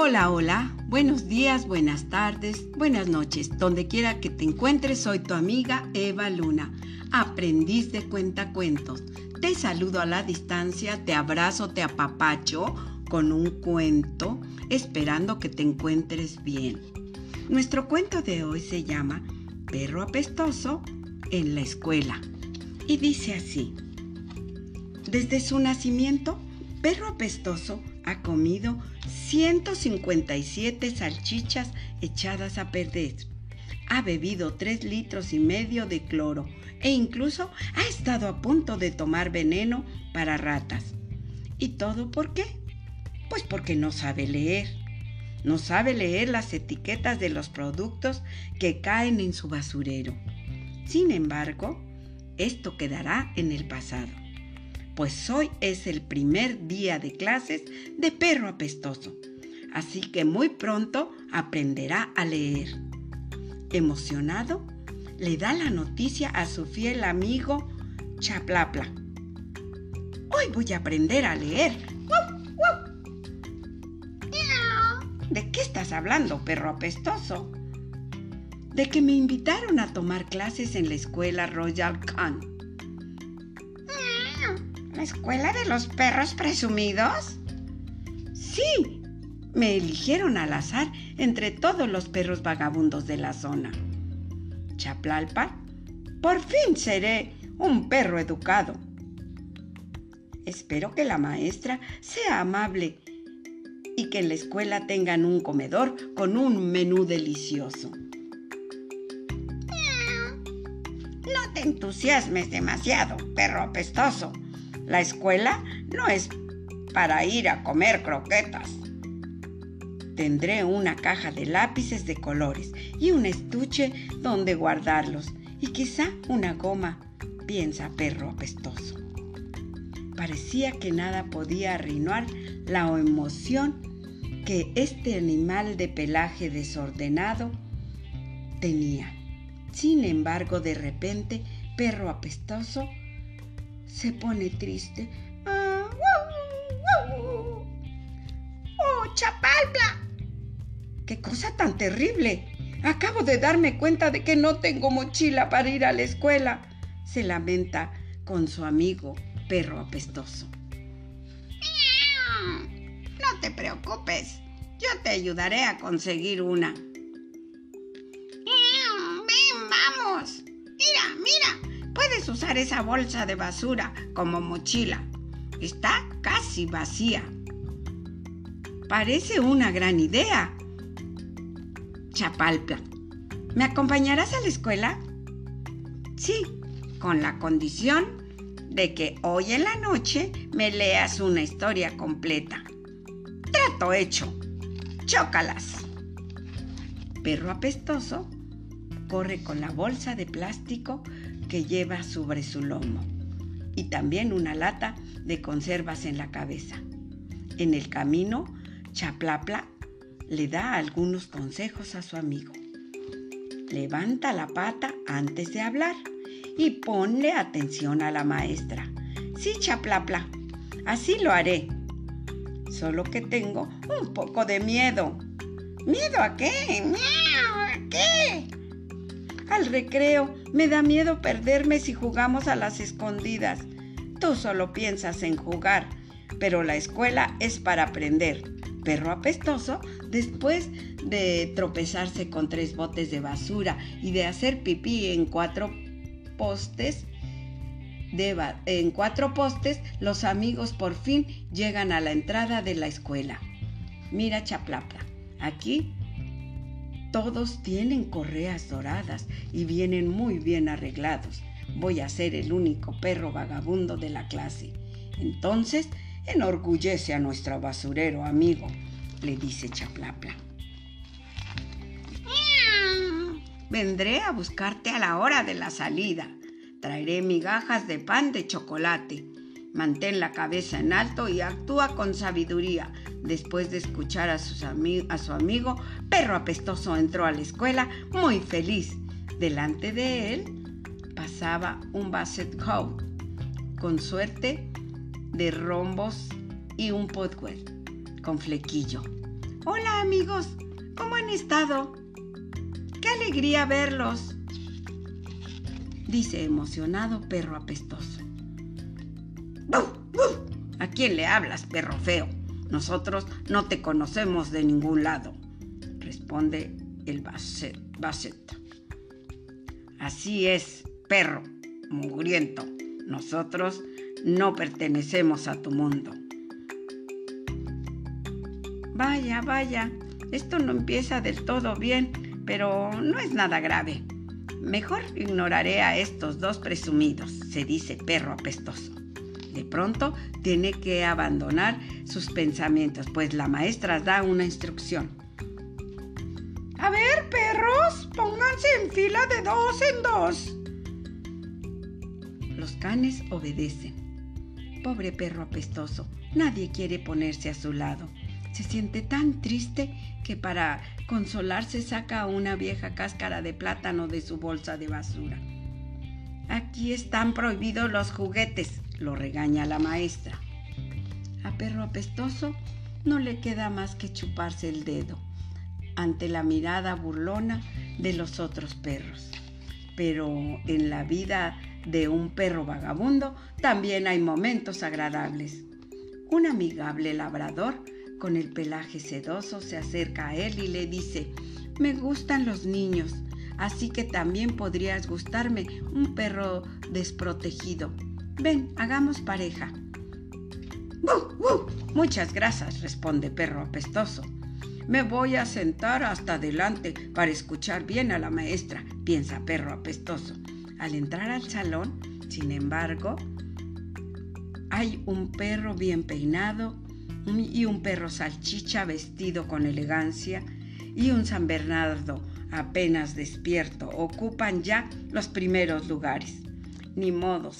Hola, hola, buenos días, buenas tardes, buenas noches. Donde quiera que te encuentres, soy tu amiga Eva Luna, aprendiz de cuentacuentos. Te saludo a la distancia, te abrazo, te apapacho con un cuento, esperando que te encuentres bien. Nuestro cuento de hoy se llama Perro apestoso en la escuela y dice así. Desde su nacimiento, Perro apestoso ha comido 157 salchichas echadas a perder. Ha bebido 3 litros y medio de cloro e incluso ha estado a punto de tomar veneno para ratas. ¿Y todo por qué? Pues porque no sabe leer. No sabe leer las etiquetas de los productos que caen en su basurero. Sin embargo, esto quedará en el pasado pues hoy es el primer día de clases de perro apestoso, así que muy pronto aprenderá a leer. Emocionado, le da la noticia a su fiel amigo Chaplapla. Hoy voy a aprender a leer. ¿De qué estás hablando, perro apestoso? De que me invitaron a tomar clases en la escuela Royal Khan ¿La escuela de los perros presumidos? Sí, me eligieron al azar entre todos los perros vagabundos de la zona. Chaplalpa, por fin seré un perro educado. Espero que la maestra sea amable y que en la escuela tengan un comedor con un menú delicioso. No te entusiasmes demasiado, perro apestoso. La escuela no es para ir a comer croquetas. Tendré una caja de lápices de colores y un estuche donde guardarlos y quizá una goma, piensa perro apestoso. Parecía que nada podía arruinar la emoción que este animal de pelaje desordenado tenía. Sin embargo, de repente, perro apestoso se pone triste. ¡Oh, Chapalpla! ¡Qué cosa tan terrible! Acabo de darme cuenta de que no tengo mochila para ir a la escuela. Se lamenta con su amigo perro apestoso. No te preocupes, yo te ayudaré a conseguir una. Puedes usar esa bolsa de basura como mochila. Está casi vacía. Parece una gran idea. Chapalpla, ¿me acompañarás a la escuela? Sí, con la condición de que hoy en la noche me leas una historia completa. Trato hecho. Chócalas. Perro apestoso corre con la bolsa de plástico que lleva sobre su lomo y también una lata de conservas en la cabeza. En el camino, Chaplapla le da algunos consejos a su amigo. Levanta la pata antes de hablar y ponle atención a la maestra. Sí, Chaplapla, así lo haré. Solo que tengo un poco de miedo. ¿Miedo a qué? ¿Miedo a qué? Al recreo me da miedo perderme si jugamos a las escondidas. Tú solo piensas en jugar, pero la escuela es para aprender. Perro apestoso, después de tropezarse con tres botes de basura y de hacer pipí en cuatro postes, en cuatro postes, los amigos por fin llegan a la entrada de la escuela. Mira, Chaplapla, aquí todos tienen correas doradas y vienen muy bien arreglados. Voy a ser el único perro vagabundo de la clase. Entonces, enorgullece a nuestro basurero amigo, le dice Chaplapla. Vendré a buscarte a la hora de la salida. Traeré migajas de pan de chocolate. Mantén la cabeza en alto y actúa con sabiduría. Después de escuchar a, su amigo, Perro Apestoso entró a la escuela muy feliz. Delante de él pasaba un basset coat con suerte de rombos y un potwell con flequillo. Hola amigos, ¿cómo han estado? ¡Qué alegría verlos! Dice emocionado perro apestoso. ¿A quién le hablas, perro feo? Nosotros no te conocemos de ningún lado, responde el Basset. Así es, perro, mugriento. Nosotros no pertenecemos a tu mundo. Vaya, vaya, esto no empieza del todo bien, pero no es nada grave. Mejor ignoraré a estos dos presumidos, se dice perro apestoso. De pronto tiene que abandonar sus pensamientos, pues la maestra da una instrucción. A ver, perros, pónganse en fila de dos en dos. Los canes obedecen. Pobre perro apestoso, nadie quiere ponerse a su lado. Se siente tan triste que para consolarse saca una vieja cáscara de plátano de su bolsa de basura. Aquí están prohibidos los juguetes, lo regaña la maestra. A perro apestoso no le queda más que chuparse el dedo ante la mirada burlona de los otros perros. Pero en la vida de un perro vagabundo también hay momentos agradables. Un amigable labrador con el pelaje sedoso se acerca a él y le dice, me gustan los niños, así que también podrías gustarme un perro desprotegido. Ven, hagamos pareja. Muchas gracias, responde perro apestoso. Me voy a sentar hasta adelante para escuchar bien a la maestra, piensa perro apestoso. Al entrar al salón, sin embargo, hay un perro bien peinado y un perro salchicha vestido con elegancia y un San Bernardo apenas despierto ocupan ya los primeros lugares. Ni modo,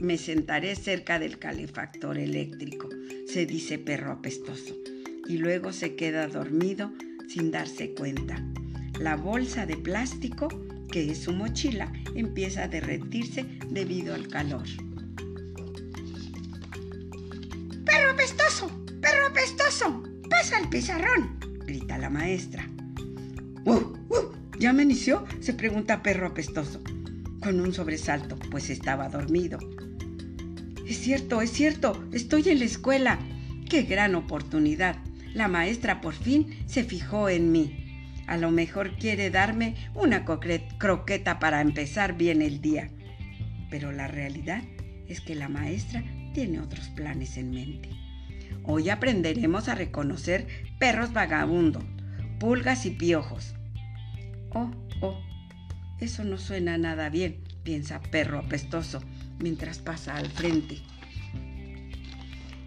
me sentaré cerca del calefactor eléctrico, se dice perro apestoso, y luego se queda dormido sin darse cuenta. La bolsa de plástico que es su mochila, empieza a derretirse debido al calor. ¡Perro apestoso! ¡Perro apestoso! ¡Pasa el pizarrón! grita la maestra. ¡Uh! ¡Uh! ¿Ya me inició? se pregunta perro apestoso, con un sobresalto, pues estaba dormido. Es cierto, es cierto, estoy en la escuela. ¡Qué gran oportunidad! La maestra por fin se fijó en mí. A lo mejor quiere darme una croqueta para empezar bien el día. Pero la realidad es que la maestra tiene otros planes en mente. Hoy aprenderemos a reconocer perros vagabundos, pulgas y piojos. Oh, oh, eso no suena nada bien, piensa perro apestoso mientras pasa al frente.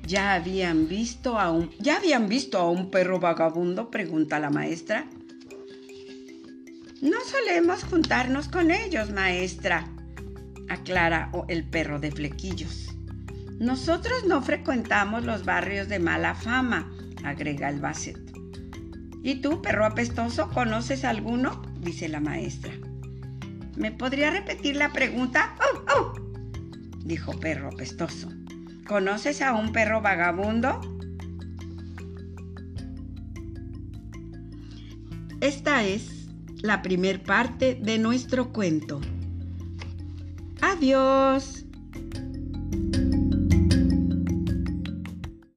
¿Ya habían visto a un, ¿ya habían visto a un perro vagabundo? pregunta la maestra. No solemos juntarnos con ellos, maestra, aclara el perro de flequillos. Nosotros no frecuentamos los barrios de mala fama, agrega el Basset. ¿Y tú, perro apestoso, conoces alguno? dice la maestra. ¿Me podría repetir la pregunta? ¡Oh, oh! dijo perro apestoso. ¿Conoces a un perro vagabundo? Esta es la primer parte de nuestro cuento. Adiós.